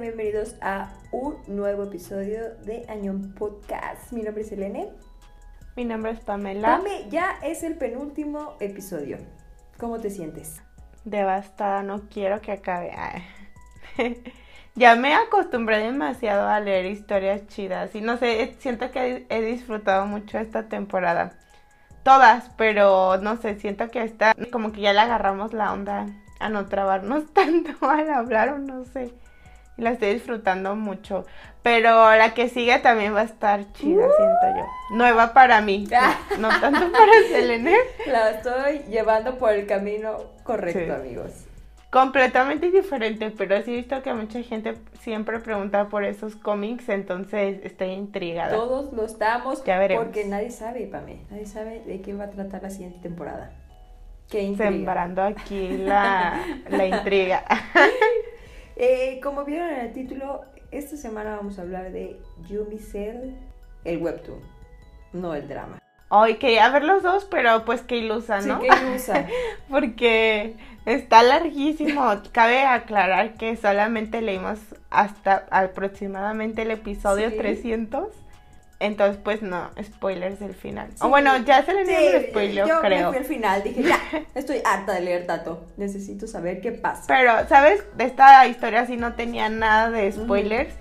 Bienvenidos a un nuevo episodio de Añón Podcast. Mi nombre es Elene. Mi nombre es Pamela. Pame, ya es el penúltimo episodio. ¿Cómo te sientes? Devastada, no quiero que acabe. Ya me acostumbré demasiado a leer historias chidas y no sé, siento que he disfrutado mucho esta temporada. Todas, pero no sé, siento que esta como que ya le agarramos la onda a no trabarnos tanto al hablar o no sé la estoy disfrutando mucho. Pero la que sigue también va a estar chida, Uh. siento yo. Nueva para mí, no tanto para Selene. La estoy llevando por el camino correcto, Sí. amigos. Completamente diferente, pero sí he visto que mucha gente siempre pregunta por esos cómics, entonces estoy intrigada. Todos lo estamos Ya veremos. porque nadie sabe, Pame. Nadie sabe de qué va a tratar la siguiente temporada. Qué intriga. Sembrando aquí la, la intriga. Eh, como vieron en el título, esta semana vamos a hablar de Yumi Cell, el webtoon, no el drama. Hoy quería ver los dos, pero pues qué ilusa, Sí, ¿no? ¿qué usa? Porque está larguísimo. Cabe aclarar que solamente leímos hasta aproximadamente el episodio Sí. 300. Entonces, pues no, spoilers del final. Sí. O bueno, ya se le dio el spoiler, yo me creo. fui al final, dije, ya, estoy harta de leer tanto. Necesito saber qué pasa. Pero, ¿sabes? Esta historia sí no tenía nada de spoilers.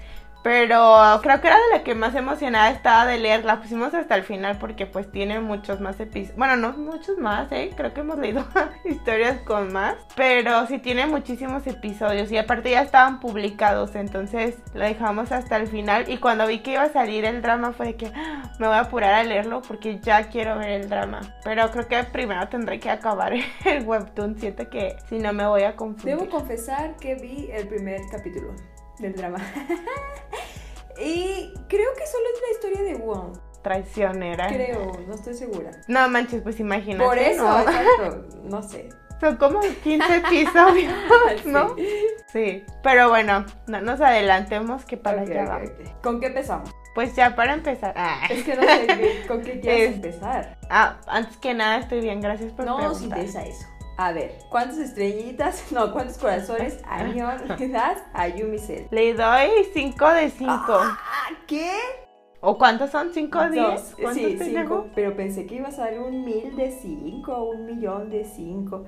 Pero creo que era de la que más emocionada estaba de leer. La pusimos hasta el final porque pues tiene muchos más episodios. Bueno, no muchos más, ¿eh? Creo que hemos leído historias con más. Pero sí tiene muchísimos episodios. Y aparte ya estaban publicados. Entonces lo dejamos hasta el final. Y cuando vi que iba a salir el drama fue de que "Ah, me voy a apurar a leerlo porque ya quiero ver el drama. Pero creo que primero tendré que acabar el webtoon. Siento que si no me voy a confundir. Debo confesar que vi el primer capítulo del drama. y creo que solo es la historia de Wong. Traicionera. Creo, no estoy segura. No manches, pues imagínate. Por eso, ¿no? exacto, no sé. Son como 15 episodios, ¿no? Sí. Sí. Pero bueno, no nos adelantemos que para Ok, allá. ¿Con qué empezamos? Pues ya para empezar. Ah, Es que no sé con qué quieres Es- empezar. ah, antes que nada estoy bien, gracias por No nos preguntar. interesa eso. A ver, ¿cuántas estrellitas, no, cuántos corazones añón le das a Yumi Cell? Le doy 5 de 5. Ah, ¿Qué? ¿O cuántos son? ¿5 de 10? Dos. ¿Cuántos Sí, cinco, pero pensé que iba a salir un mil de cinco, un millón de cinco.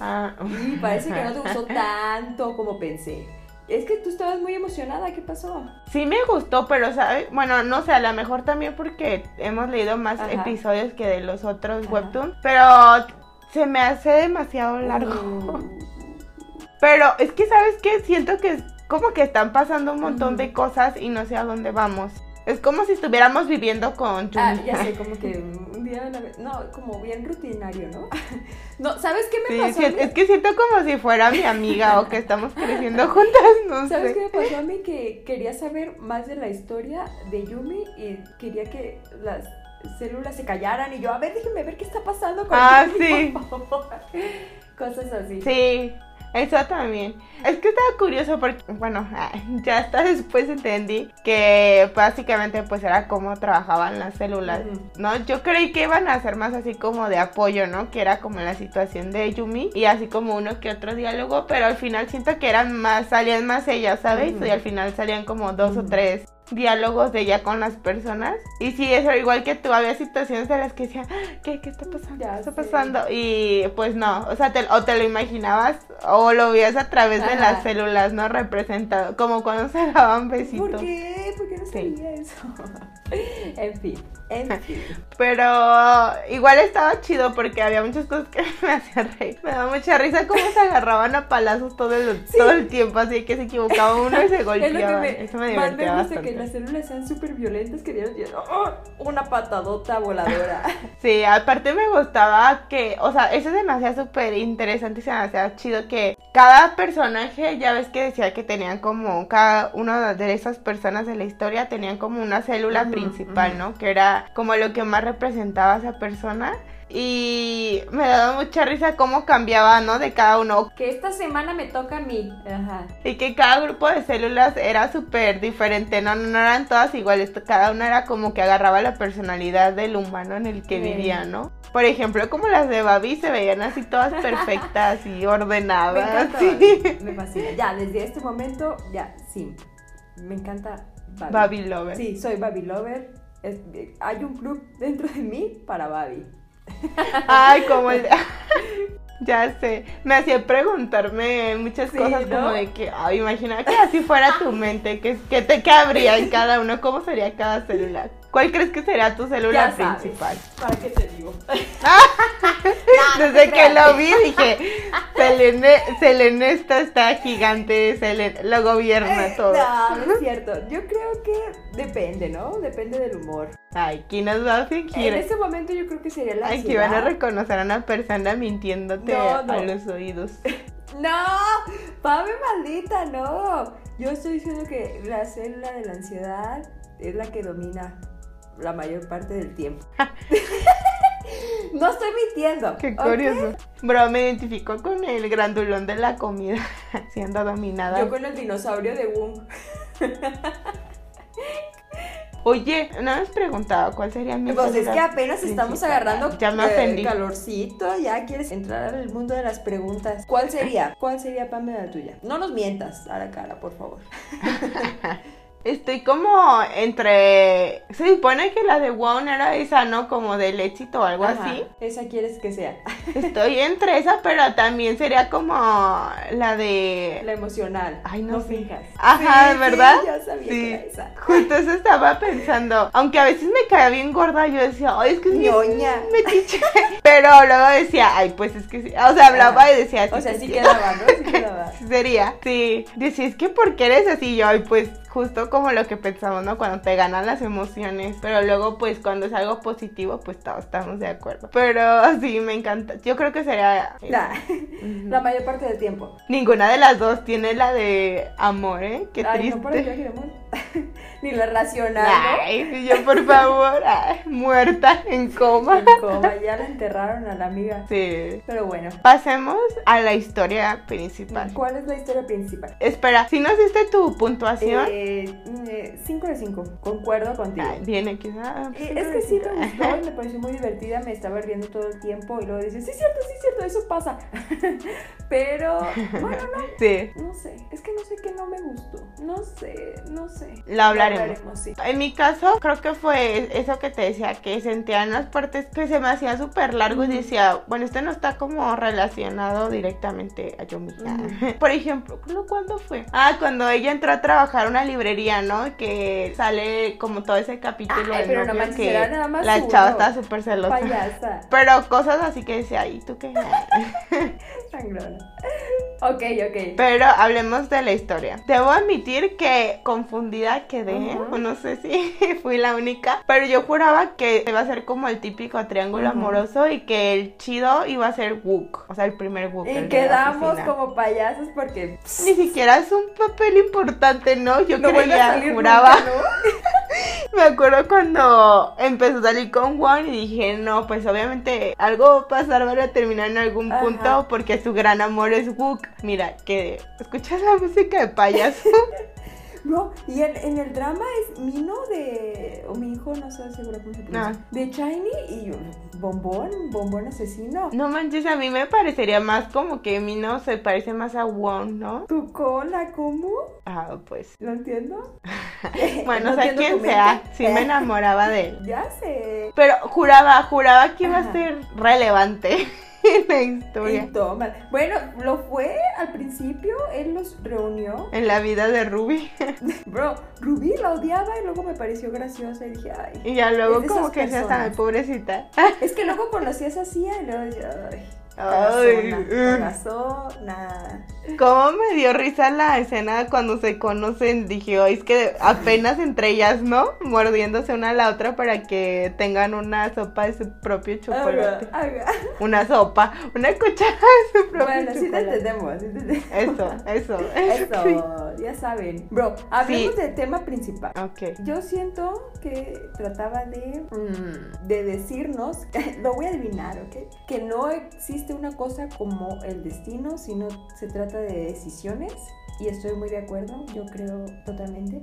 Ah. Y parece que no te gustó tanto como pensé. Es que tú estabas muy emocionada, ¿qué pasó? Sí me gustó, pero ¿sabes? Bueno, no sé, a lo mejor también porque hemos leído más Ajá. episodios que de los otros Ajá. webtoons, pero se me hace demasiado largo. Mm, Pero es que, ¿sabes qué? Siento que es como que están pasando un montón de cosas y no sé a dónde vamos. Es como si estuviéramos viviendo con Ah, Yumi. ya sé, como que un día a la vez. No, como bien rutinario, ¿no? No, ¿sabes qué me Sí, pasó? sí, a mí? es que siento como si fuera mi amiga o que estamos creciendo juntas, no ¿Sabes sé. qué me pasó a mí? Que quería saber más de la historia de Yumi y quería que las células se callaran y yo, a ver, déjenme ver qué está pasando con Ah, Yumi, sí. por favor. Cosas así. Sí, eso también. Es que estaba curioso porque, bueno, ah, ya hasta después entendí que básicamente pues era cómo trabajaban las células. ¿no? Yo creí que iban a ser más así como de apoyo, ¿no? Que era como la situación de Yumi y así como uno que otro diálogo, pero al final siento que eran más, salían más ellas, ¿sabes? Y al final salían como dos o tres diálogos de ella con las personas. Y sí, eso igual que tú, había situaciones en las que decía, ¿qué, qué está pasando? Ya ¿Qué está sé. pasando? Y pues no, o sea, te, o te lo imaginabas o lo veías a través de las células, ¿no? Representado, como cuando se daban besitos. ¿Por qué? ¿Por qué no Sí. sabía eso? en fin, en fin. Pero igual estaba chido porque había muchas cosas que me hacían reír. Me daba mucha risa cómo se agarraban a palazos todo el, Sí. todo el tiempo, así que se equivocaba uno y se Es golpeaban. me, Eso me divertía bastante. Las células sean súper violentas, que dieron ¡oh! una patadota voladora. Sí, aparte me gustaba que, o sea, eso me hacía súper interesante y se hacía chido que cada personaje, ya ves que decía que tenían como, cada una de esas personas de la historia tenían como una célula principal. ¿no? Que era como lo que más representaba a esa persona. Y me daba mucha risa cómo cambiaba, ¿no? De cada uno. Que esta semana me toca a mí. Ajá. Y que cada grupo de células era súper diferente, ¿no? No eran todas iguales, cada una era como que agarraba la personalidad del humano en el que Sí. vivía, ¿no? Por ejemplo, como las de Babi se veían así todas perfectas y Me ordenadas. encanta. sí. Me fascina. Ya, desde este momento, ya, sí. Me encanta Babi. Babi Lover. Sí, soy Babi Lover. Es- hay un club dentro de mí para Babi. Ay, como el... Ya sé, me hacía preguntarme muchas Sí, cosas ¿no? como de que, ay, imagina que así fuera tu mente, que, que te cabría en cada uno, ¿cómo sería cada célula? ¿Cuál crees que sería tu célula Ya sabes. principal? ¿Para qué te digo? Desde que lo vi dije, Selene, Selene está, está gigante, Selene, lo gobierna todo. Eh, No, no es cierto. Yo creo que depende, ¿no? Depende del humor. Ay, ¿quién nos va a fingir? En ese momento yo creo que sería la Ay, que van a reconocer a una persona mintiéndote No, no. a los oídos. No, Pame maldita, no. Yo estoy diciendo que la célula de la ansiedad es la que domina la mayor parte del tiempo. no estoy mintiendo. Qué curioso. Bro, me identificó con el grandulón de la comida siendo dominada. Yo con el dinosaurio de Wong. Oye, no me has preguntado cuál sería mi Pues es que apenas estamos agarrando Ya me ofendí. calorcito, ya quieres entrar al mundo de las preguntas. ¿Cuál sería? ¿Cuál sería Pame la tuya? No nos mientas a la cara, por favor. Estoy como entre. Se supone que la de Won era esa, ¿no? Como del éxito o algo Ajá, así. Esa quieres que sea. Estoy entre esa, pero también sería como la de. La emocional. Ay, no no sé. fijas. Ajá, Sí, ¿verdad? Sí, ya sabía Sí. que era esa. Justo eso estaba pensando. Aunque a veces me caía bien gorda, yo decía, ay, es que es Ñoña. metiche. Pero luego decía, ay, pues es que sí. O sea, hablaba Ajá. y decía, O sea, sí quedaba, ¿no? Sí quedaba. Sería, sí. Decía, es que ¿por qué eres así? Yo, ay, pues justo como lo que pensamos, ¿no? Cuando te ganan las emociones. Pero luego, pues cuando es algo positivo, pues todos estamos de acuerdo. Pero sí, me encanta. Yo creo que sería. Ujú. la mayor parte del tiempo. Ninguna de las dos tiene la de amor, ¿eh? Qué Ay, triste. no por el. Ni la racional. Ay, yo por favor, ay, muerta en coma. En coma, ya la enterraron a la amiga. Sí. Pero bueno. Pasemos a la historia principal. ¿Cuál es la historia principal? Espera, si nos diste tu puntuación. 5 de 5. Concuerdo contigo. Ay, viene quizá. Y es que sí me gustó y me pareció muy divertida, me estaba riendo todo el tiempo y luego dices, sí, cierto, sí, cierto, eso pasa. Pero, bueno, no, Sí, no sé, es que no sé qué no me gustó, no sé, no sé. Lo hablaremos. sí. En mi caso, creo que fue eso que te decía, que sentía en las partes que se me hacía súper largo y decía, bueno, este no está como relacionado directamente a Yumi. Ujú. Por ejemplo, ¿cu- ¿cuándo fue? Ah, cuando ella entró a trabajar a una librería, ¿no? Que sale como todo ese capítulo Ay, pero no manches, que era nada más la uno. chava estaba súper celosa. Payasa, Pero cosas así que decía, ¿y tú qué? sangrona. Ok, ok. Pero hablemos de la historia. Debo admitir que confundida quedé, o no sé si fui la única, pero yo juraba que iba a ser como el típico triángulo amoroso y que el chido iba a ser Wook, o sea, el primer Wook. Y quedamos como payasos porque Ni siquiera es un papel importante, ¿no? Yo no creía, juraba. nunca, ¿no? Me acuerdo cuando empezó a salir con Juan y dije, no, pues obviamente algo va a pasar, van a terminar en algún Ajá. punto porque su gran amor es Wook. Mira, que escuchas la música de payaso. No, y en, en el drama es Mino de. O mi hijo, no sé seguro cómo se pronuncia. Ah. De Shiny y Bombón, Bombón asesino. No manches, a mí me parecería más como que Mino se parece más a Won, ¿no? ¿Tu cola cómo? Ah, pues. ¿Lo entiendo? Bueno, No o sea, quien sea, sí me enamoraba de él. Ya sé. Pero juraba, juraba que iba a ser relevante en la historia. Y toma. Bueno, lo fue al principio, él los reunió. En la vida de Ruby. Bro, Rubí la odiaba y luego me pareció graciosa y dije, ay. Y ya luego como que se personas. sabe, pobrecita. Es que luego conocías así y luego ay. Ay, Corazón, nada. ¿Cómo me dio risa la escena cuando se conocen? Dije, "Ay, es que apenas entre ellas, ¿no? Mordiéndose una a la otra para que tengan una sopa de su propio chocolate. Una sopa, una cuchara de su propio Bueno, sí te chocolate. entendemos. sí te entendemos. Eso, eso. Eso, ya saben. Bro, hablemos Sí. del tema principal. Ok. Yo siento que trataba de, mm, de decirnos, lo voy a adivinar, ¿ok? Que no existe una cosa como el destino, sino se trata de decisiones. Y estoy muy de acuerdo, yo creo totalmente.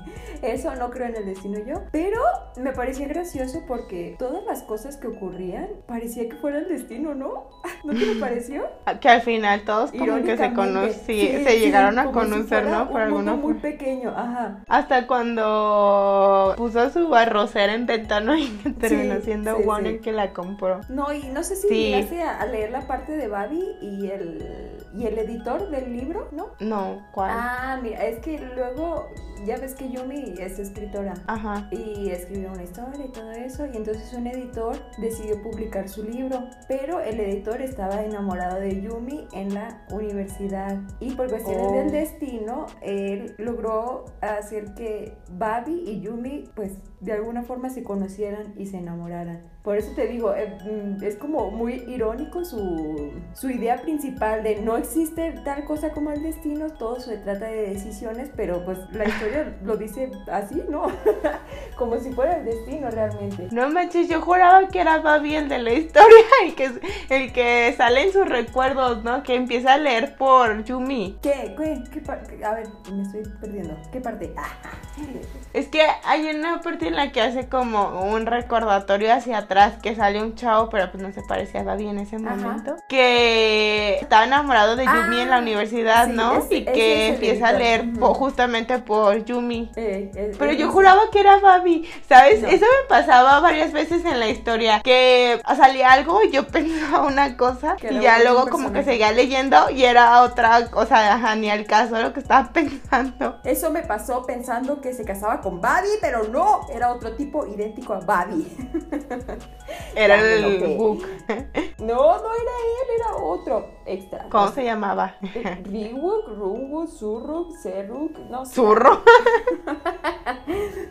Eso no creo en el destino yo. Pero me parecía gracioso porque todas las cosas que ocurrían parecía que fuera el destino, ¿no? ¿No te lo pareció? Que al final todos como que se conocen, Sí, se sí, llegaron a si conocer, ¿no? Por un alguna muy pequeño, ajá. Hasta cuando puso su arrocera en ventano y terminó siendo Warner que la compró. No, y no sé si llegaste a, a leer la parte de Babi y el, y el editor del libro, ¿no? No, ¿cuál? Ah, mira, es que luego, ya ves que Yumi es escritora. Ajá. Y escribió una historia y todo eso, y entonces un editor decidió publicar su libro, pero el editor estaba enamorado de Yumi en la universidad. Y por cuestiones Oh. del destino, él logró hacer que Babi y Yumi, pues de alguna forma se conocieran y se enamoraran. Por eso te digo, eh, mm, es como muy irónico su, su idea principal de no existe tal cosa como el destino, todo se trata de decisiones, pero pues la historia lo dice así, ¿no? como si fuera el destino realmente. No manches, yo juraba que era Babi el de la historia, el que, el que sale en sus recuerdos, ¿no? Que empieza a leer por Yumi. ¿Qué? ¿Qué? ¿Qué par- A ver, me estoy perdiendo. ¿Qué parte? Ah, Es que hay una parte en la que hace como un recordatorio hacia atrás que sale un chavo, pero pues no se parecía a Babi en ese Ajá. momento. Que estaba enamorado de Yumi Ah, en la universidad, sí, ¿no? ese- y que es empieza a leer po- justamente por Yumi. eh, eh, Pero eh, yo es- juraba que era Babi, ¿sabes? No. Eso me pasaba varias veces en la historia, que salía algo y yo pensaba una cosa Que y ya luego como que seguía leyendo y era otra cosa, ajá, ni al caso lo que estaba pensando. Eso me pasó pensando que se casaba con Babi, pero no, era otro tipo idéntico a Babi. Era el enojé. book. No, no era él, era otro extra. ¿Cómo se llamaba? Eh, Riwuk, Ruwuk, Surruk, Seruk, no sé. Zurro.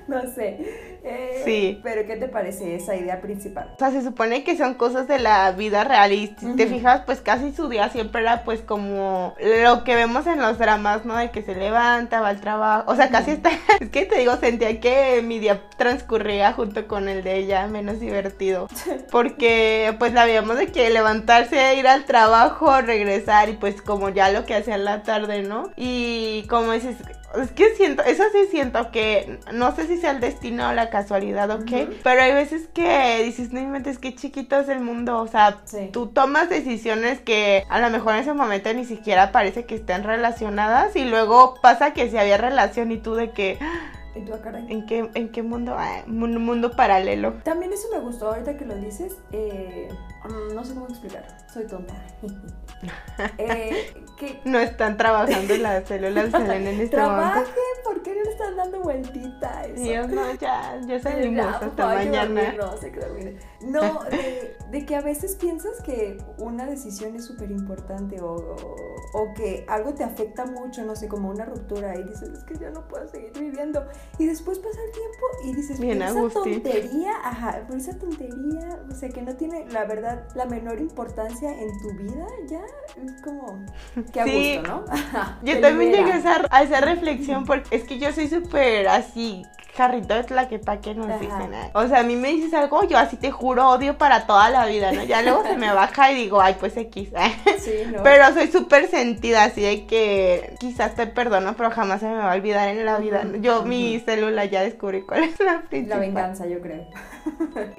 No sé. Eh, Sí. Pero ¿qué te parece esa idea principal? O sea, se supone que son cosas de la vida real y si te fijas, pues casi su día siempre era pues como lo que vemos en los dramas, ¿no? De que se levanta, va al trabajo, o sea, casi está, es que te digo, sentía que mi día transcurría junto con el de ella, menos divertido, porque pues la veíamos de que levantarse, ir al trabajo, regresar y pues como ya lo que hacía en la tarde, ¿no? Y como dices, es que siento, eso sí siento que no sé si sea el destino o la casualidad o qué, Ujú. pero hay veces que dices, no inventes, qué chiquito es el mundo, o sea, Sí. tú tomas decisiones que a lo mejor en ese momento ni siquiera parece que estén relacionadas y luego pasa que si había relación y tú de que, "Ah, ¿Y tú, ah, caray? ¿en qué, en qué mundo? Ah, mun- mundo paralelo. También eso me gustó ahorita que lo dices. eh, mm, no sé cómo explicar. Soy tonta. eh, que No están trabajando las células de Selena en este trabajen, momento. ¿por qué no le están dando vueltita a eso? Dios, no, ya, ya salimos hasta mañana. dormir, no, dormir. No, de, de que a veces piensas que una decisión es súper importante o, o- o que algo te afecta mucho, no sé, como una ruptura y dices, es que ya no puedo seguir viviendo. Y después pasa el tiempo y dices, Bien, esa Agustín. tontería, ajá, por esa tontería, o sea, que no tiene, la verdad, la menor importancia en tu vida, ya es como, que a Sí. gusto, ¿no? Ajá, Yo también libera. llegué a esa, a esa reflexión porque es que yo soy súper así, jarrito de tlaquepaque Ajá. dicen. ¿eh? O sea, a mí me dices algo, yo así te juro odio para toda la vida, ¿no? Ya luego se me baja y digo, ay, pues X. Sí, ¿no? Pero soy súper sentida, así de que quizás te perdono, pero jamás se me va a olvidar en la vida. Yo, mi célula, ya descubrí cuál es la La principal. venganza, yo creo.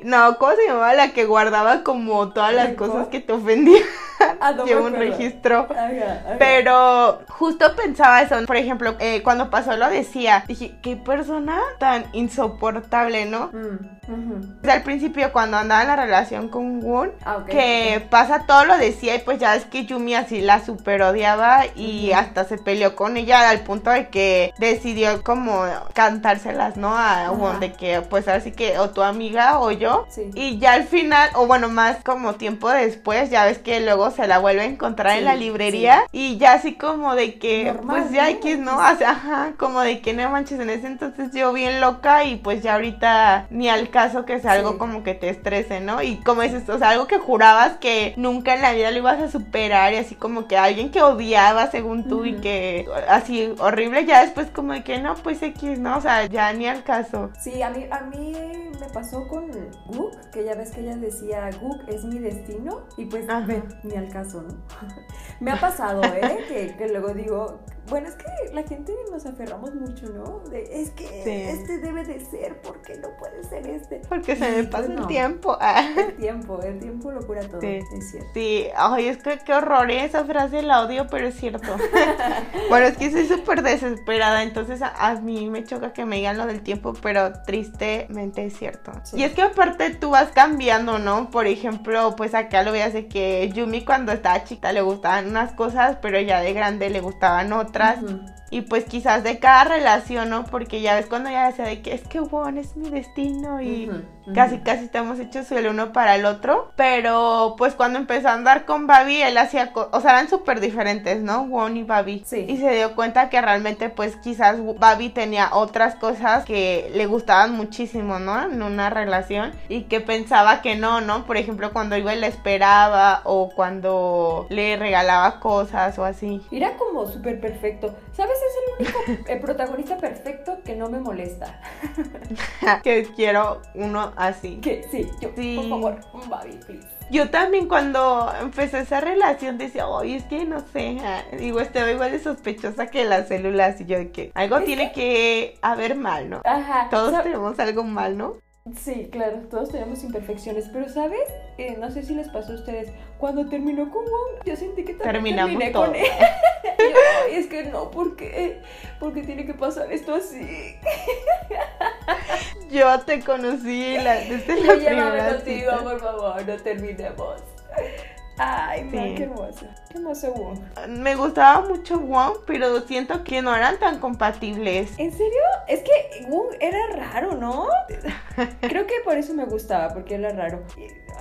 No, ¿cómo se llamaba la que guardaba como todas las cosas que te ofendían? Ah, no Llevo un registro. Ajá, ajá. Pero justo pensaba eso, por ejemplo, eh, cuando pasó lo decía, dije, qué persona tan insoportable, ¿no? Mm. al principio cuando andaba en la relación con Woon, Ah, que pasa todo lo decía y pues ya es que Yumi así la super odiaba y hasta se peleó con ella al punto de que decidió como cantárselas, ¿no? A Ajá. Woon, de que pues así que o tu amiga o yo. Sí. Y ya al final, o bueno, más como tiempo después, ya ves que luego se la vuelve a encontrar en la librería y ya así como de que, Normal, pues ya. X, ¿no? O sea, ajá, como de que no manches, en ese entonces yo bien loca y pues ya ahorita ni al caso que sea algo Sí. como que te estrese, ¿no? Y como dices, o sea, algo que jurabas que nunca en la vida lo ibas a superar y así como que alguien que odiaba según tú y que así horrible, ya después como de que no, pues X, ¿no? O sea, ya ni al caso. Sí, a mí, a mí me pasó con Gook, que ya ves que ella decía, Gook es mi destino, y pues ve, ni al caso, ¿no? me ha pasado, ¿eh? que, que luego digo, bueno, es que la gente nos aferramos mucho, ¿no? De, es que Sí. este debe de ser, ¿por qué no puede ser este? Porque se me pasa el tiempo. Ah. El tiempo, el tiempo lo cura todo, Sí. es cierto. Sí, ay, es que qué horror, ¿eh? esa frase la odio, pero es cierto. bueno, es que soy súper desesperada, entonces a, a mí me choca que me digan lo del tiempo, pero tristemente es cierto. Sí. Y es que aparte tú vas cambiando, ¿no? Por ejemplo, pues acá lo veas de que Yumi cuando estaba chiquita le gustaban unas cosas, pero ya de grande le gustaban otras. atrás. Uhum. Y pues quizás de cada relación, ¿no? Porque ya ves cuando ya decía de que es que Won es mi destino y casi casi estamos hechos el uno para el otro. Pero pues cuando empezó a andar con Babi, él hacía cosas, o sea, eran súper diferentes, ¿no? Won y Babi. Sí. Y se dio cuenta que realmente pues quizás Babi tenía otras cosas que le gustaban muchísimo, ¿no? En una relación y que pensaba que no, ¿no? Por ejemplo, cuando iba y la esperaba o cuando le regalaba cosas o así. Era como súper perfecto. ¿Sabes? Es el único eh, protagonista perfecto que no me molesta. que quiero uno así. Que sí, yo, Sí. por favor, un Babi, please. Yo también cuando empecé esa relación decía, oye, es que no sé, ah", digo, estaba igual de sospechosa que las células y yo de que algo tiene que haber mal, ¿no? Ajá. Todos tenemos algo mal, ¿no? Sí, claro, todos tenemos imperfecciones, pero ¿sabes? Eh, no sé si les pasó a ustedes. Cuando terminó con Wong, yo sentí que también Terminamos terminé todo. con él. Y yo, "Ay, es que no, ¿por qué? Porque tiene que pasar esto así. Yo te conocí la, desde la yo llévame primera contigo, cita. por favor, no terminemos. Ay, no, Sí. qué hermoso. Qué hermoso Wong. Me gustaba mucho Wong, pero siento que no eran tan compatibles. ¿En serio? Es que Wong era raro, ¿no? Creo que por eso me gustaba, porque era raro.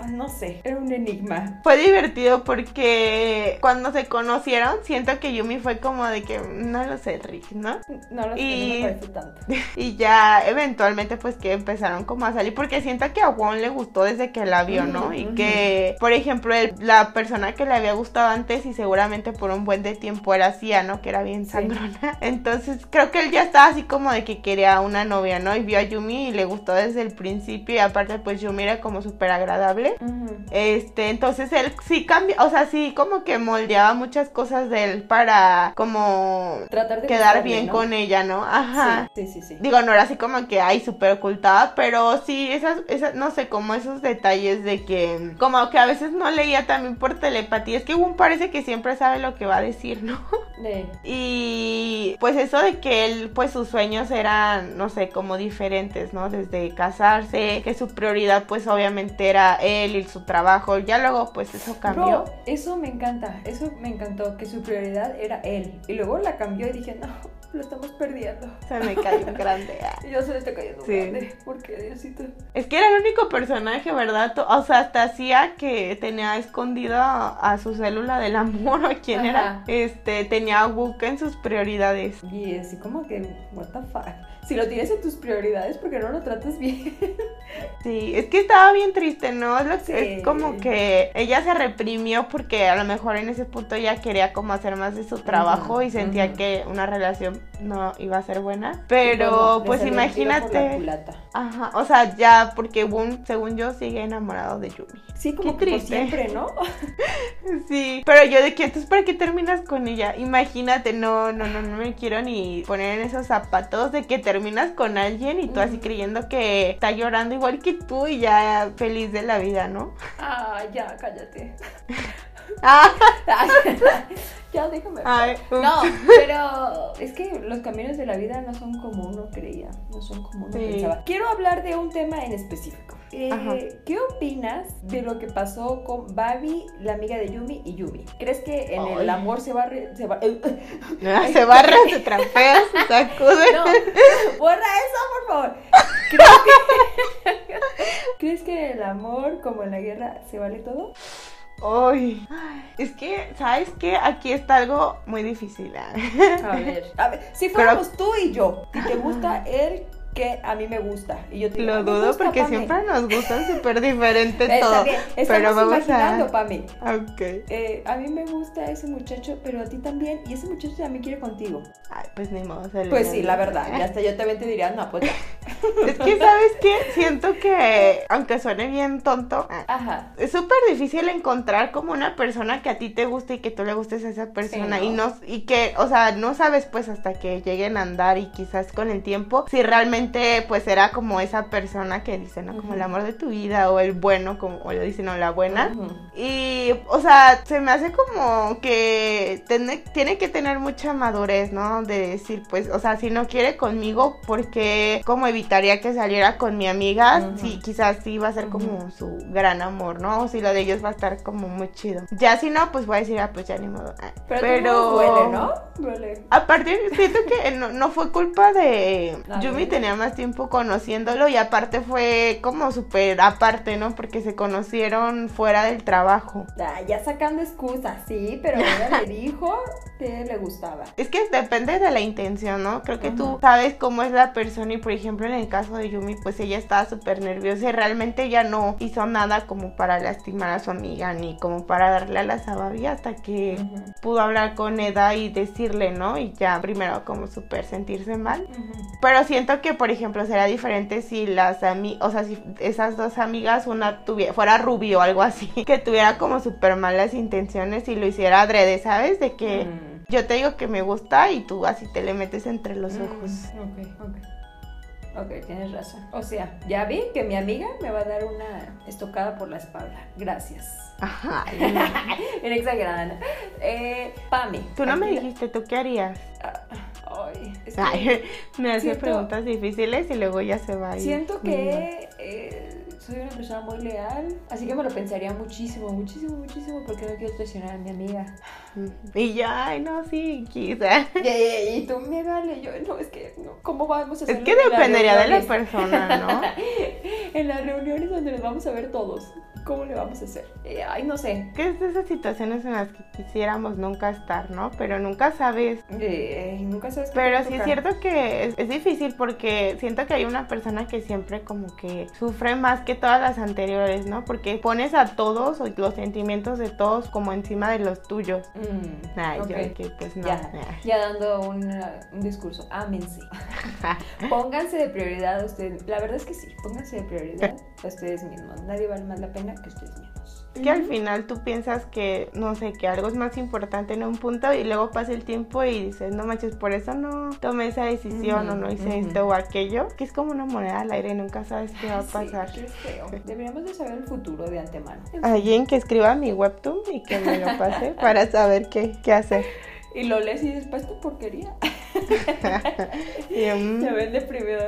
No sé, era un enigma. Fue divertido porque cuando se conocieron, siento que Yumi fue como de que no lo sé, Rick, ¿no? No lo sé, Y- no me parece tanto. Y ya eventualmente pues que empezaron como a salir porque siento que a Won le gustó desde que la vio, ¿no? Y que, por ejemplo, el- la persona que le había gustado antes y seguramente por un buen de tiempo era Sia, ¿no? Que era bien Sí. sangrona. Entonces creo que él ya estaba así como de que quería una novia, ¿no? Y vio a Yumi y le gustó desde el principio y aparte pues Yumi era como súper agradable. Este, entonces él sí cambia, o sea, sí como que moldeaba muchas cosas de él para como Tratar de quedar bien ¿no? con ella, ¿no? Ajá. Sí, sí, sí. sí. Digo, no era así como que ay súper ocultada, pero sí, esas, esas, no sé, como esos detalles de que, como que a veces no leía también por telepatía. Es que Gun parece que siempre sabe lo que va a decir, ¿no? De- Y pues eso de que él, pues sus sueños eran, no sé, como diferentes, ¿no? Desde casarse, que su prioridad, pues obviamente era él y su trabajo. Ya luego, pues eso cambió. Bro, eso me encanta, eso me encantó, que su prioridad era él. Y luego la cambió y dije, no, lo estamos perdiendo. Se me cayó un grande. ah. Y yo se le está cayendo Sí. grande. ¿Por qué, Diosito? Es que era el único personaje, ¿verdad? O sea, hasta hacía que tenía escondido a, su célula del amor, ¿o quién era? Este, tenía a Wook en sus prioridades. Y así como que, what the fuck. Si lo tienes en tus prioridades, ¿por qué no lo tratas bien? Sí, es que estaba bien triste, ¿no? Es, Sí. como que ella se reprimió porque a lo mejor en ese punto ella quería como hacer más de su trabajo y sentía que una relación no iba a ser buena. Pero bueno, pues imagínate. Ajá, o sea, ya porque Boon, según yo, sigue enamorado de Yumi. Sí, como Qué que por triste. siempre, ¿no? Sí, pero yo de que entonces para qué terminas con ella? Imagínate, no, no, no, no me quiero ni poner en esos zapatos de que terminas con alguien y tú así creyendo que está llorando igual que tú y ya feliz de la vida, ¿no? Ah, ya, cállate. Ah, ya déjame. ay. No, pero es que los caminos de la vida no son como uno creía, no son como uno Sí. pensaba. Quiero hablar de un tema en específico. Eh. ¿Qué opinas de lo que pasó con Babi, la amiga de Yumi y Yumi? ¿Crees que en el amor se va a... re- se va... Ah, Se barra, se trapea, se sacude. No, borra eso, por favor. ¿Crees que... ¿Crees que en el amor, como en la guerra, se vale todo? Ay, es que, ¿sabes qué? Aquí está algo muy difícil. ah. A ver, a ver, si fuéramos tú y yo, si te gusta él, que a mí me gusta. Y yo te digo, Lo "Me dudo gusta, porque Pame". siempre nos gustan súper diferentes Está todo. bien, Pero vamos imaginando, a... Pame. Ok. Eh, a mí me gusta ese muchacho, pero a ti también. Y ese muchacho también quiere contigo. Ay, pues ni modo. se Pues sí, la verdad. Y hasta yo también te diría, no, pues ya. Es que, ¿sabes qué? Siento que, aunque suene bien tonto, ah, Ajá. es súper difícil encontrar como una persona que a ti te guste y que tú le gustes a esa persona Sí, y ¿no? no y que, o sea, no sabes pues hasta que lleguen a andar y quizás con el tiempo si realmente pues era como esa persona que dicen, ¿no? Como el amor de tu vida o el bueno, como o lo dicen, no, la buena. Y, o sea, se me hace como que tiene, tiene que tener mucha madurez, ¿no? De decir, pues, o sea, si no quiere conmigo, porque como evitaría que saliera con mi amiga, Ujú. sí, quizás sí va a ser como su gran amor, ¿no? O si lo de ellos va a estar como muy chido. Ya si no, pues voy a decir, ah, pues ya ni modo. Ah, Pero, pero... duele, ¿no? Duele. Aparte, siento que no, no fue culpa de... Yumi ver. Tenía más tiempo conociéndolo y aparte fue como súper aparte, ¿no? Porque se conocieron fuera del trabajo. Ah, ya sacando excusas, sí, pero ella le dijo que le gustaba. Es que depende de la intención, ¿no? Creo que tú sabes cómo es la persona y por ejemplo en el caso de Yumi pues ella estaba súper nerviosa y realmente ella no hizo nada como para lastimar a su amiga ni como para darle a la sabavia hasta que pudo hablar con Eda y decirle, ¿no? Y ya primero como súper sentirse mal. Ujú. Pero siento que, por ejemplo, sería diferente si las amigas, o sea, si esas dos amigas, una tuviera, fuera rubio o algo así, que tuviera como súper malas intenciones y lo hiciera adrede, ¿sabes? De que Mm. yo te digo que me gusta y tú así te le metes entre los ojos. Mm, Ok, ok. Tienes razón. O sea, ya vi que mi amiga me va a dar una estocada por la espalda. Gracias. Ajá. Bien exagerada. ¿no? Eh, Pame. Tú no me dijiste, ¿tú qué harías? Ah, Ay, es que Ay, me hace siento- preguntas difíciles y luego ya se va. a ir. siento que eh, soy una persona muy leal. Así que me lo pensaría muchísimo, muchísimo, muchísimo. Porque no quiero traicionar a mi amiga. Y ya, ay, no, sí, quizá. Y, y- y tú me vale. Yo, no, es que, no, ¿cómo vamos a hacer Es que dependería de la persona, ¿no? en las reuniones donde nos vamos a ver todos. ¿Cómo le vamos a hacer? Eh, ay, no sé. Que es de esas situaciones en las que quisiéramos nunca estar, ¿no? Pero nunca sabes Eh, nunca sabes Pero sí es cierto que es, es difícil porque siento que hay una persona que siempre como que sufre más que todas las anteriores, ¿no? Porque pones a todos los sentimientos de todos como encima de los tuyos. Mm, Ay, ok. yo que pues no. Ya, dando una- un discurso, ámense. Pónganse de prioridad a ustedes. La verdad es que sí, pónganse de prioridad a ustedes mismos. Nadie vale más la pena que ustedes mismos. Es que al final tú piensas que, no sé, que algo es más importante en un punto y luego pasa el tiempo y dices, no manches, por eso no tomé esa decisión o no hice ujú. esto o aquello. Que es como una moneda al aire, nunca sabes qué va a Sí, pasar. Deberíamos de saber el futuro de antemano. Alguien que escriba mi webtoon y que me lo pase para saber qué, qué hacer. Y lo lees y después tu porquería. Mm, Se ven deprimido.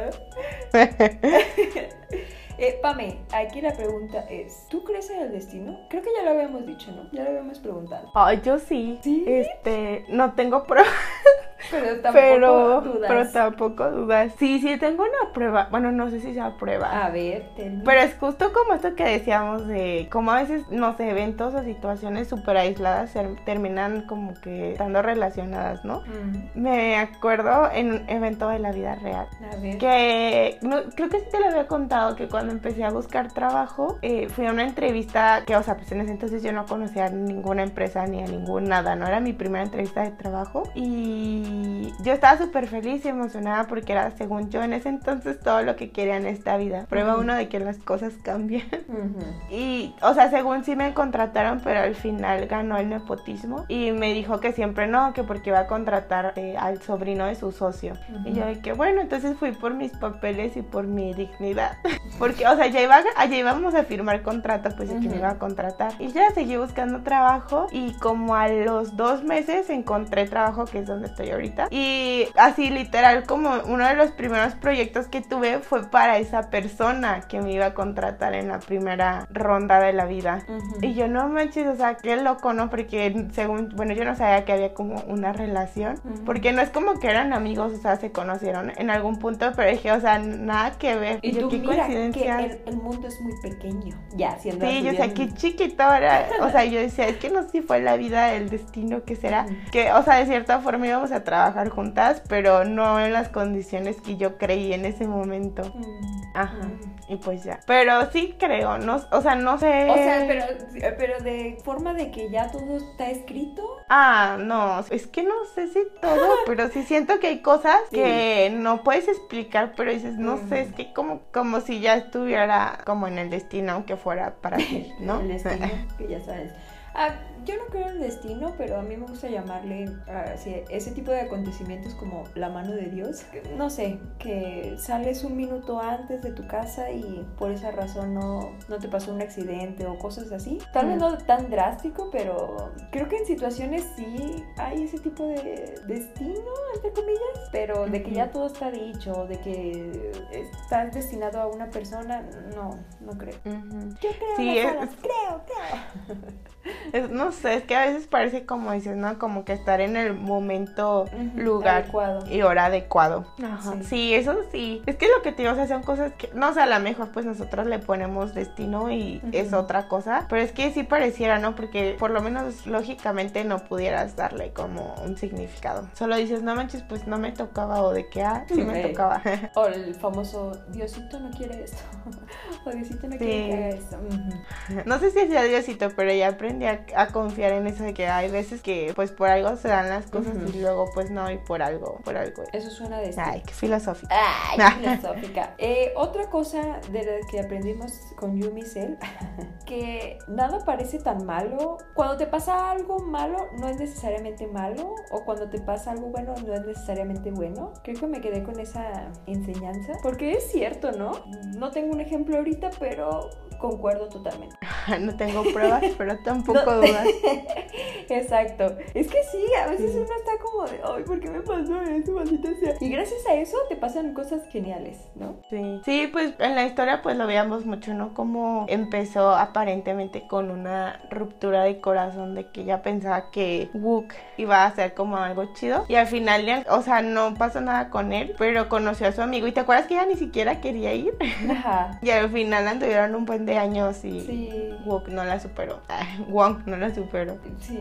Eh, Pame, aquí la pregunta es, ¿tú crees en el destino? Creo que ya lo habíamos dicho, ¿no? Ya lo habíamos preguntado. Ay, yo sí. ¿Sí? Este, no tengo pruebas, Pero tampoco pero, dudas. pero tampoco dudas. Sí, sí, tengo una prueba. Bueno, no sé si sea prueba. A ver, termina. Pero es justo como esto que decíamos de cómo a veces, no sé, eventos o situaciones súper aisladas terminan como que estando relacionadas, ¿no? Mm, Me acuerdo en un evento de la vida real. a ver. Que no, creo que sí te lo había contado que cuando empecé a buscar trabajo eh, fui a una entrevista que, o sea, pues en ese entonces yo no conocía a ninguna empresa ni a ningún nada, no era mi primera entrevista de trabajo y y yo estaba súper feliz y emocionada porque era, según yo, en ese entonces todo lo que quería en esta vida. Prueba uno de que las cosas cambian. Y, o sea, según sí me contrataron, pero al final ganó el nepotismo y me dijo que siempre no, que porque iba a contratar eh, al sobrino de su socio. Y yo de que, bueno, entonces fui por mis papeles y por mi dignidad. porque, o sea, ya, iba, ya íbamos a firmar contrato, pues que me iba a contratar. Y ya seguí buscando trabajo y como a los dos meses encontré trabajo, que es donde estoy ahorita. Y así literal, como uno de los primeros proyectos que tuve fue para esa persona que me iba a contratar en la primera ronda de la vida. Y yo no manches, o sea, qué loco, ¿no? Porque según, bueno, yo no sabía que había como una relación, porque no es como que eran amigos, o sea, se conocieron en algún punto, pero dije, o sea, nada que ver. Y, tú, qué coincidencia. Que el, mundo es muy pequeño, ya, siendo Sí, yo, o sea, qué chiquito era, o sea, yo decía, es que no sé si fue la vida, el destino, que será, que, o sea, de cierta forma íbamos a trabajar juntas, pero no en las condiciones que yo creí en ese momento. Ajá. Y pues ya. Pero sí creo, no, o sea, no sé. O sea, pero, pero de forma de que ya todo está escrito. Ah, no, es que no sé si todo, pero sí siento que hay cosas que no puedes explicar, pero dices, no sé, es que como, como si ya estuviera como en el destino, aunque fuera para ti, ¿no? el destino, que ya sabes. Ah, yo no creo en el destino, pero a mí me gusta llamarle a ese tipo de acontecimientos como la mano de Dios. No sé, que sales un minuto antes de tu casa y por esa razón no, no te pasó un accidente o cosas así. Tal vez mm. no tan drástico, pero creo que en situaciones sí hay ese tipo de destino, entre comillas, pero de que ya todo está dicho, de que estás destinado a una persona, no, no creo. Yo creo, sí, creo, creo. no no sé, es que a veces parece como dices, ¿no? Como que estar en el momento, lugar y hora adecuado. Ajá. Sí. eso sí. Es que lo que te digo, o sea, son cosas que, no sé, a lo mejor pues nosotros le ponemos destino y es otra cosa, pero es que sí pareciera, ¿no? Porque por lo menos lógicamente no pudieras darle como un significado. Solo dices, no manches, pues no me tocaba o de que, ah, sí me tocaba. o el famoso, Diosito no quiere esto. o Diosito no quiere que haga esto. No sé si sea Diosito, pero ya aprendí a, a confiar en eso de que hay veces que pues por algo se dan las cosas y luego pues no y por algo, por algo. Eso suena de Ay, qué filosófica. Ay, filosófica. Eh, otra cosa de la que aprendimos con Yumi Cell, que nada parece tan malo. Cuando te pasa algo malo, no es necesariamente malo, o cuando te pasa algo bueno, no es necesariamente bueno. Creo que me quedé con esa enseñanza, porque es cierto, ¿no? No tengo un ejemplo ahorita, pero concuerdo totalmente. no tengo pruebas, pero tampoco dudas. Exacto. Es que sí, a veces uno está como de, ay, ¿por qué me pasó eso, maldita sea? Y gracias a eso te pasan cosas geniales, ¿no? Sí. Sí, pues en la historia pues lo veíamos mucho, ¿no? Como empezó aparentemente con una ruptura de corazón de que ella pensaba que Wook iba a ser como algo chido y al final, o sea, no pasó nada con él, pero conoció a su amigo y te acuerdas que ella ni siquiera quería ir. Ajá. y al final anduvieron un buen de años y sí. Wook no la superó. Wong no la superó. Sí,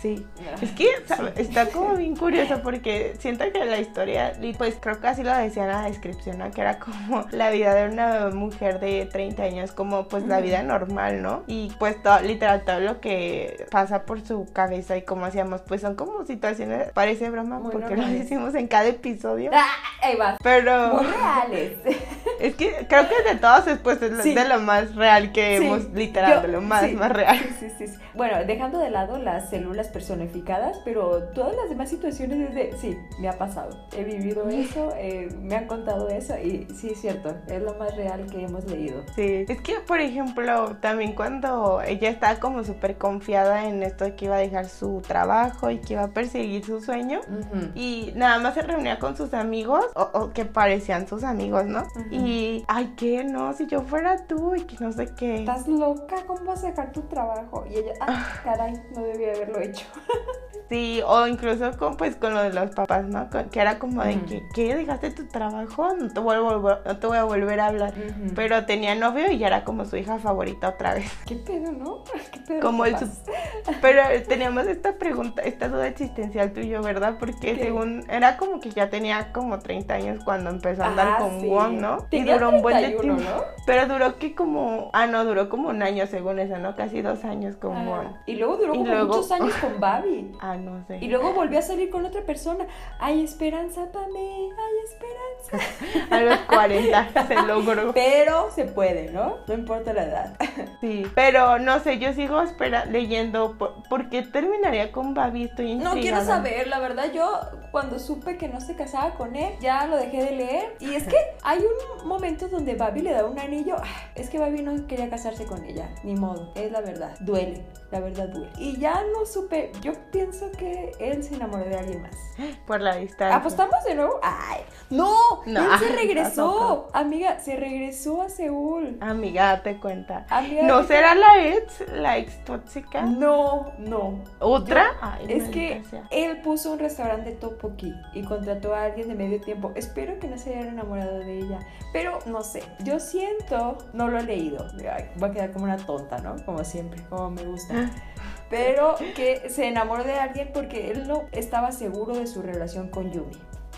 Sí, es que está como bien curioso porque siento que la historia, y pues creo que así lo decía en la descripción, ¿no? que era como la vida de una mujer de 30 años, como pues la vida normal, ¿no? Y pues todo, literal todo lo que pasa por su cabeza y como hacíamos, pues son como situaciones, parece broma porque lo decimos en cada episodio. Ah, ahí va. Pero... Muy reales. Es que creo que de todos es pues de lo más real que hemos, literal, de lo más, más real. Sí, sí, sí. Bueno, dejando de lado las células personificadas, pero todas las demás situaciones es de, sí, me ha pasado, he vivido eso, eh, me han contado eso y sí es cierto, es lo más real que hemos leído. Sí, es que por ejemplo, también cuando ella estaba como súper confiada en esto de que iba a dejar su trabajo y que iba a perseguir su sueño y nada más se reunía con sus amigos o, que parecían sus amigos, ¿no? Y, ay, ¿qué? No, si yo fuera tú y que no sé qué. Estás loca, ¿cómo vas a dejar tu trabajo? Y ella, ah, caray, no debía haberlo hecho. Sí, o incluso con, pues con lo de los papás, ¿no? Que era como de que, ¿qué? ¿Dejaste tu trabajo? No te, vuelvo, no te voy a volver a hablar. Pero tenía novio y ya era como su hija favorita otra vez. ¿Qué pedo, no? ¿Qué pedo? Como el Pero teníamos esta pregunta, esta duda existencial tuyo, ¿verdad? Porque según, era como que ya tenía como 30 años cuando empezó a andar ah, con Wong, ¿no? y duró un buen tiempo. ¿no? Pero duró que como, ah, no, duró como un año según eso, ¿no? Casi dos años con Wong. Y luego duró como muchos años con Babi. Ah, no sé. Y luego volvió a salir con otra persona. Hay esperanza para mí, hay esperanza. a los 40 se logró. Pero se puede, ¿no? No importa la edad. Sí, pero no sé, yo sigo espera leyendo por, qué terminaría con Babi, estoy No quiero saber, la verdad yo cuando supe que no se casaba con él, ya lo dejé de leer. Y es que hay un momento donde Babi le da un anillo. Ah, es que Babi no quería casarse con ella, ni modo, es la verdad. Duele, la verdad duele. Y ya no supe, yo pienso que él se enamoró de alguien más. Por la distancia. ¿Apostamos de nuevo? ¡Ay! ¡No! no él se regresó. Amiga, se regresó a Seúl. Amiga, date cuenta. ¿No será la ex, la ex tóxica? No, no. ¿Otra? es que él puso un restaurante topoki y contrató a alguien de medio tiempo. Espero que no se haya enamorado de ella. Pero no sé, yo siento, no lo he leído. Voy a quedar como una tonta, ¿no? Como siempre, como me gusta. Pero que se enamoró de alguien porque él no estaba seguro de su relación con Yumi.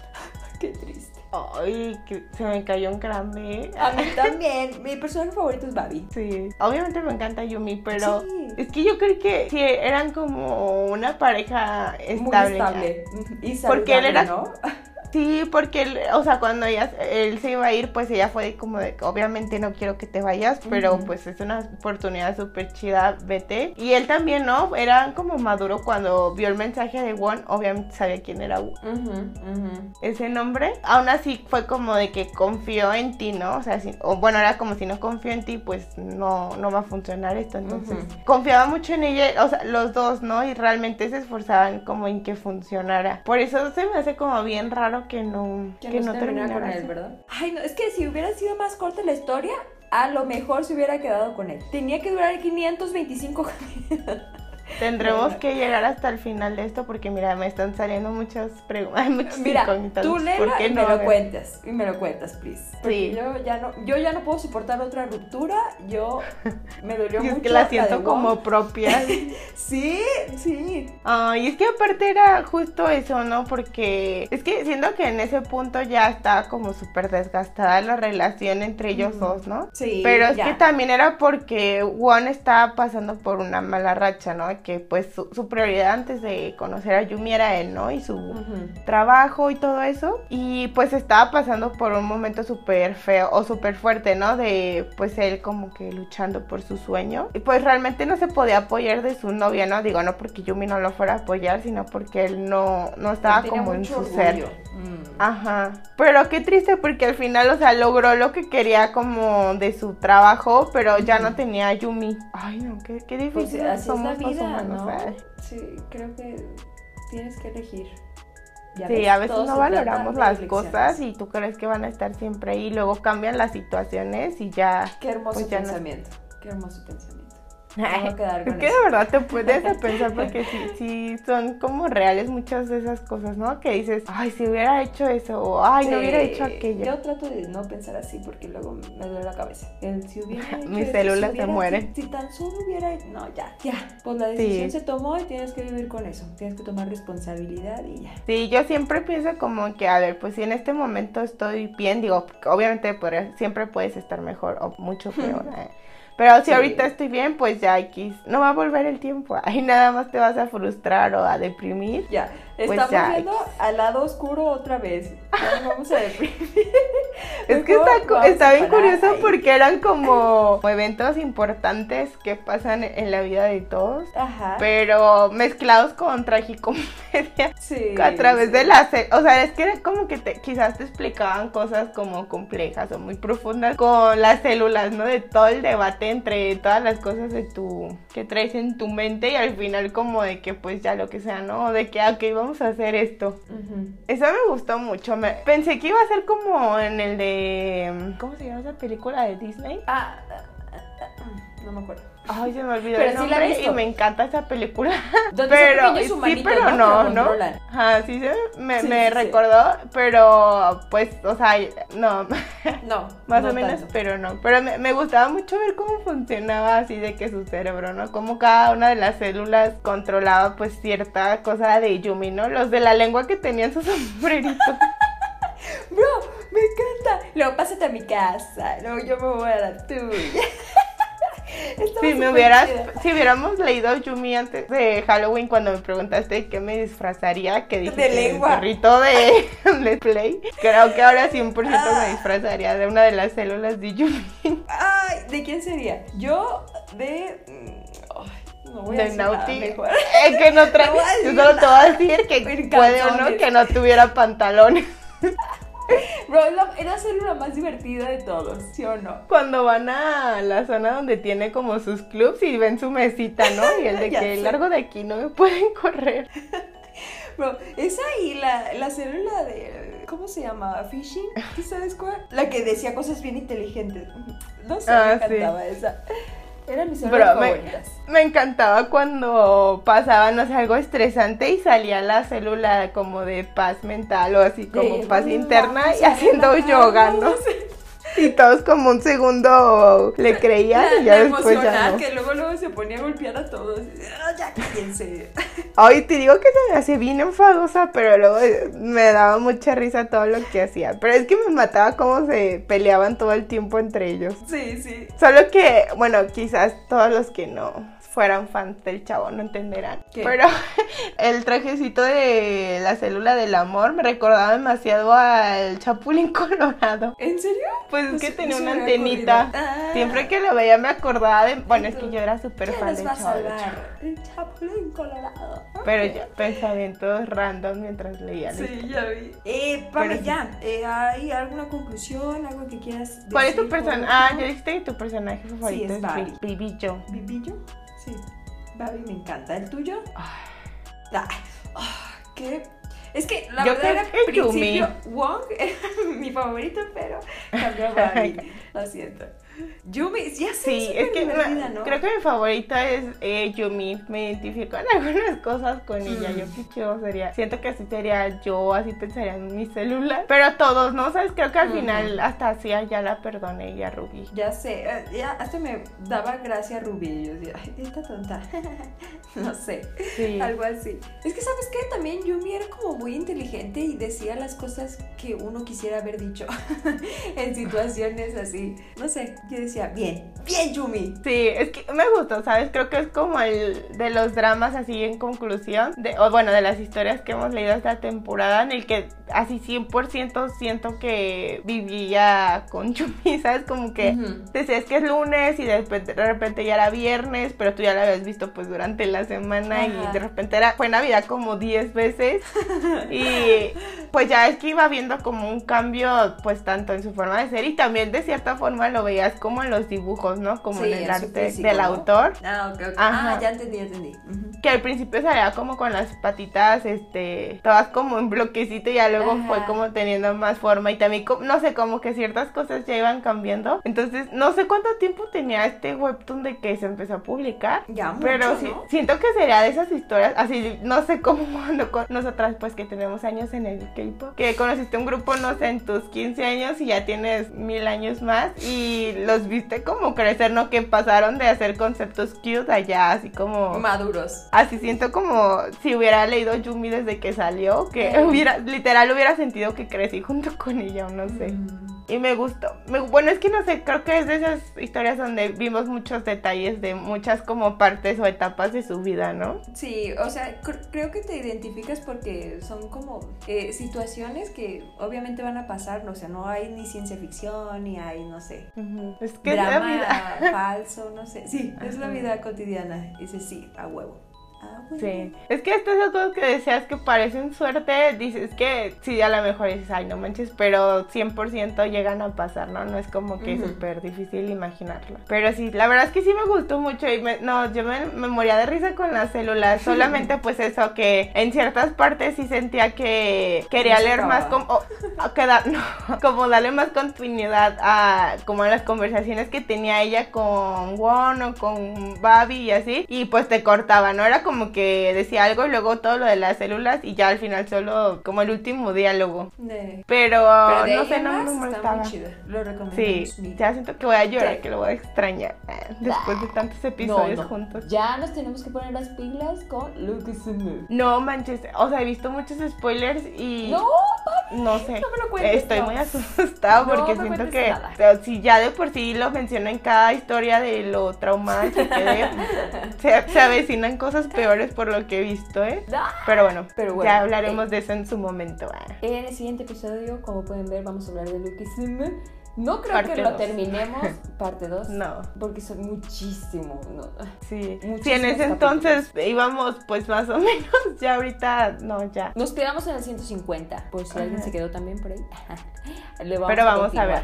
Qué triste. Ay, que se me cayó un grande. A mí también. Mi personaje favorito es Babi. Sí. Obviamente me encanta Yumi, pero es que yo creo que sí, eran como una pareja estable. Muy estable. Y saludable, Porque él era, ¿no? Sí, porque, él, o sea, cuando ella, él se iba a ir, pues ella fue como de, obviamente no quiero que te vayas, pero pues es una oportunidad súper chida, vete. Y él también, ¿no? Era como maduro cuando vio el mensaje de Won, obviamente sabía quién era ese nombre. Aún así fue como de que confió en ti, ¿no? O sea, o bueno, era como si no confío en ti, pues no, no va a funcionar esto. Entonces, confiaba mucho en ella, o sea, los dos, ¿no? Y realmente se esforzaban como en que funcionara. Por eso se me hace como bien raro que no, que, no, terminara con él, ¿verdad? Ay, no, es que si hubiera sido más corta la historia, a lo mejor se hubiera quedado con él. Tenía que durar 525 Tendremos que llegar hasta el final de esto porque mira, me están saliendo muchas preguntas. Mira, tú léela y me lo cuentas. Y me lo cuentas, please. Porque yo ya no, yo ya no puedo soportar otra ruptura. Yo me dolió mucho. Es que la siento como propia. sí, sí. Ay, es que aparte era justo eso, ¿no? Porque es que siento que en ese punto ya estaba como súper desgastada la relación entre ellos dos, ¿no? Sí. Pero es que también era porque Juan estaba pasando por una mala racha, ¿no? Que pues su, prioridad antes de conocer a Yumi era él, ¿no? Y su trabajo y todo eso. Y pues estaba pasando por un momento súper feo o súper fuerte, ¿no? De pues él como que luchando por su sueño. Y pues realmente no se podía apoyar de su novia, ¿no? Digo, no porque Yumi no lo fuera a apoyar, sino porque él no, no estaba como en su ser. Mm. Ajá. Pero qué triste porque al final, o sea, logró lo que quería como de su trabajo, pero ya no tenía a Yumi. Ay, no, qué, qué pues, difícil. somos ¿no? Sí, creo que tienes que elegir. sí, a veces no valoramos las cosas y tú crees que van a estar siempre ahí, y luego cambian las situaciones y ya. Qué hermoso pues pensamiento. Qué hermoso pensamiento es que de verdad te puedes pensar porque sí, sí son como reales muchas de esas cosas, ¿no? Que dices, ay, si hubiera hecho eso, o ay, no hubiera hecho aquello. Yo trato de no pensar así porque luego me duele la cabeza. si hubiera Mis células se mueren. Si, tan solo hubiera, no, ya, ya. Pues la decisión se tomó y tienes que vivir con eso. Tienes que tomar responsabilidad y ya. Sí, yo siempre pienso como que, a ver, pues si en este momento estoy bien, digo, obviamente siempre puedes estar mejor o mucho peor. ¿eh? Pero si ahorita estoy bien, pues ya X, no va a volver el tiempo. Ahí nada más te vas a frustrar o a deprimir. Ya, pues estamos viendo al lado oscuro otra vez. Vamos a deprimir. es que está, está bien curioso porque eran como eventos importantes que pasan en la vida de todos. Ajá. Pero mezclados con tragicomedia. Sí. A través de la... O sea, es que era como que te, quizás te explicaban cosas como complejas o muy profundas con las células, ¿no? De todo el debate entre todas las cosas de tu que traes en tu mente y al final como de que pues ya lo que sea, ¿no? De que, ah, ok, vamos a hacer esto. Eso me gustó mucho. Me... Pensé que iba a ser como en el de... ¿Cómo se llama esa película de Disney? Ah, ah, ah, ah no me acuerdo. Ay, se me olvidó pero el nombre sí y me encanta esa película. pero sí, pero no, ¿no? Ajá, sí, me, me recordó, pero pues, o sea, no. No. Más o menos, pero no. Pero me, me, gustaba mucho ver cómo funcionaba así de que su cerebro, ¿no? Cómo cada una de las células controlaba pues cierta cosa de Yumi, ¿no? Los de la lengua que tenían su sombrerito. Bro, me encanta. Luego pásate a mi casa. Luego yo me voy a la tuya. Si me hubieras, chida. si hubiéramos leído Yumi antes de Halloween cuando me preguntaste qué me disfrazaría, que dije De lengua. el perrito de Let's Play, creo que ahora 100% Ah. me disfrazaría de una de las células de Yumi. Ay, ¿de quién sería? Yo de. mm, no voy a de decir nada Naughty. mejor. Es que no trae. No a Yo solo te voy a decir que puede o no que no tuviera pantalones. Bro, es la- célula más divertida de todos, ¿sí o no? Cuando van a la zona donde tiene como sus clubs y ven su mesita, ¿no? Y el de que sé. largo de aquí no me pueden correr. Bro, esa y la, la célula de. ¿Cómo se llama? ¿Fishing? ¿Tú sabes cuál? La que decía cosas bien inteligentes. No sé, Ah, me sí. encantaba esa. Eran mis Bro, me, favoritas. me encantaba cuando pasaba, no sé, algo estresante y salía la célula como de paz mental o así como De, paz "Vamos interna y haciendo relajarnos". yoga, ¿no? Y todos como un segundo le creían y ya la después ya no. que luego luego se ponía a golpear a todos. Ah, ya cállense. Ay, te digo que se me hace bien enfadosa, pero luego eh, me daba mucha risa todo lo que hacía. Pero es que me mataba cómo se peleaban todo el tiempo entre ellos. Sí, sí. Solo que, bueno, quizás todos los que no fueran fans del chavo no entenderán. ¿Qué? Pero el trajecito de la célula del amor me recordaba demasiado al Chapulín Colorado. ¿En serio? Pues es que tenía una antenita. Ah. Siempre que lo veía me acordaba de... Bueno, es que yo era súper ¿Quién fan del chavo. El Chapulín Colorado. Pero Ok. yo, pensamientos random mientras leía. Sí, ya vi. Eh, Pame, Pero sí. ya. Eh, ¿Hay alguna conclusión? ¿Algo que quieras decir? ¿Cuál es tu personaje? Ah, ya dijiste que tu personaje favorito es es Barbie. Bi- Bibi Joe. ¿Bibillo? Sí. Babi me encanta. ¿El tuyo? ¿Qué? Es que la Yo verdad era que Yumi. principio Wong era mi favorito, pero cambió a. Lo siento. Yumi, ya sé, Sí, es que divertida, ¿no? creo que mi favorita es eh, Yumi. Me identifico en algunas cosas con ella. Mm. Yo qué chido sería. Siento que así sería yo, así pensaría en mi celular. Pero todos, ¿no? ¿Sabes? Creo que al final hasta así ya la perdoné y a Ruby. Ya sé, eh, ya hasta me daba gracia Rubí. y Yo decía, ay, esta tonta. no sé, Sí. algo así. Es que, ¿sabes qué? También Yumi era como muy inteligente y decía las cosas que uno quisiera haber dicho en situaciones así. No sé, yo decía, bien, bien Yumi. Sí, es que me gustó, ¿sabes? Creo que es como el de los dramas así en conclusión, de, o bueno, de las historias que hemos leído esta temporada, en el que así 100% siento que vivía con Yumi, ¿sabes? Como que Ujú. decías que es lunes y de repente, de repente ya era viernes, pero tú ya la habías visto pues durante la semana y de repente era, fue Navidad como 10 veces y pues ya es que iba viendo como un cambio pues tanto en su forma de ser y también de cierta forma lo veías como en los dibujos, ¿no? Como Sí, en el arte físico, del ¿no? autor. Ah, ok, ok. Ajá. Ah, ya entendí, ya entendí. Que al principio salía como con las patitas, este, todas como en bloquecito y ya luego Ajá. fue como teniendo más forma y también, no sé, como que ciertas cosas ya iban cambiando. Entonces, no sé cuánto tiempo tenía este webtoon de que se empezó a publicar. Ya mucho, Pero sí, ¿no? siento que sería de esas historias, así, no sé cómo cuando con nosotras, pues que tenemos años en el K-pop, que conociste un grupo, no sé, en tus 15 años y ya tienes mil años más y los viste como crecer, ¿no? Que pasaron de hacer conceptos cute allá, así como. Maduros. Así siento como si hubiera leído Yumi desde que salió, que hubiera, literal hubiera sentido que crecí junto con ella, o no sé. Mm. Y me gustó. Me- bueno, es que no sé, creo que es de esas historias donde vimos muchos detalles de muchas como partes o etapas de su vida, ¿no? Sí, o sea, cr- creo que te identificas porque son como eh, situaciones que obviamente van a pasar, no, o sea, no hay ni ciencia ficción, ni hay, no sé, Es que es la drama vida. falso, no sé. Sí, es la vida cotidiana. Dice sí, a huevo. A huevo. Sí, es que estas son cosas que decías que parecen suerte, dices que sí, a lo mejor dices, ay, no manches, pero 100% llegan a pasar, ¿no? No es como que es súper difícil imaginarlo. Pero sí, la verdad es que sí me gustó mucho y me- no, yo me, me moría de risa con las células, solamente pues eso, que en ciertas partes sí sentía que quería No leer más, como, da- no, como darle más continuidad a como a las conversaciones que tenía ella con Won o con Babi y así, y pues te cortaba, ¿no? Era como que decía algo y luego todo lo de las células y ya al final solo como el último diálogo. De- Pero, Pero de no sé, no me está molestaba. muy chido. Lo recomiendo. Sí, ya siento que voy a llorar, Sí. que lo voy a extrañar eh, después de tantos episodios no, no. juntos. Ya nos tenemos que poner las pilas con Move. No manches, o sea, he visto muchos spoilers y No, papi. no sé. No me lo cuentes, Estoy muy asustada porque siento que si ya de por sí lo menciona en cada historia de lo traumada que quedé, se, se avecinan cosas peores por lo que he visto, ¿eh? Ah. Pero bueno, Pero bueno, ya hablaremos de eso en su momento. ah. En el siguiente episodio, como pueden ver, vamos a hablar de Luquism. No creo Parte que lo dos. terminemos, parte 2. No. Porque son muchísimo. no. Sí, Muchísimos sí, en ese entonces íbamos pues más o menos, ya ahorita no, ya. Nos quedamos en el 150, por si alguien se quedó también por ahí. Le vamos Pero vamos a ver.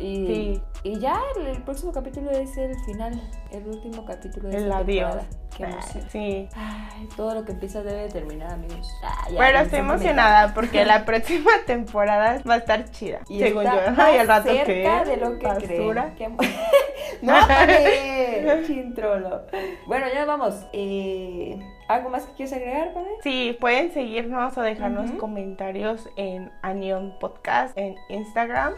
Y, Sí. y ya el, el próximo capítulo es el final, el último capítulo de El adiós. temporada. Qué Ah, emoción. Sí. Ay, todo lo que empieza debe de terminar, amigos. Ah, ya, Pero me estoy emocionada porque la próxima temporada va a estar chida. Y según yo. Ay, al rato cerca que de lo que basura. creen. No, chintrolo. Bueno, ya vamos. Eh, ¿Algo más que quieres agregar, Pame? Sí, pueden seguirnos o dejarnos comentarios en Anion Podcast en Instagram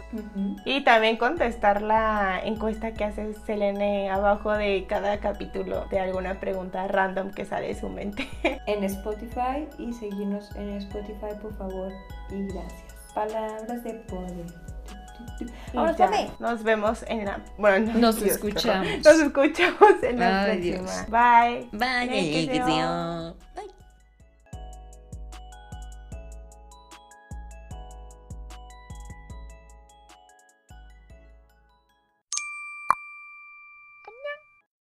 y también contestar la encuesta que hace Selene abajo de cada capítulo de alguna pregunta random que sale de su mente. En Spotify y seguirnos en Spotify, por favor. Y gracias. Palabras de poder. Pame. Nos vemos en la. Bueno, no, Nos Dios, escuchamos. Nos escuchamos en la Ay, próxima. Dios. Bye. Bye, que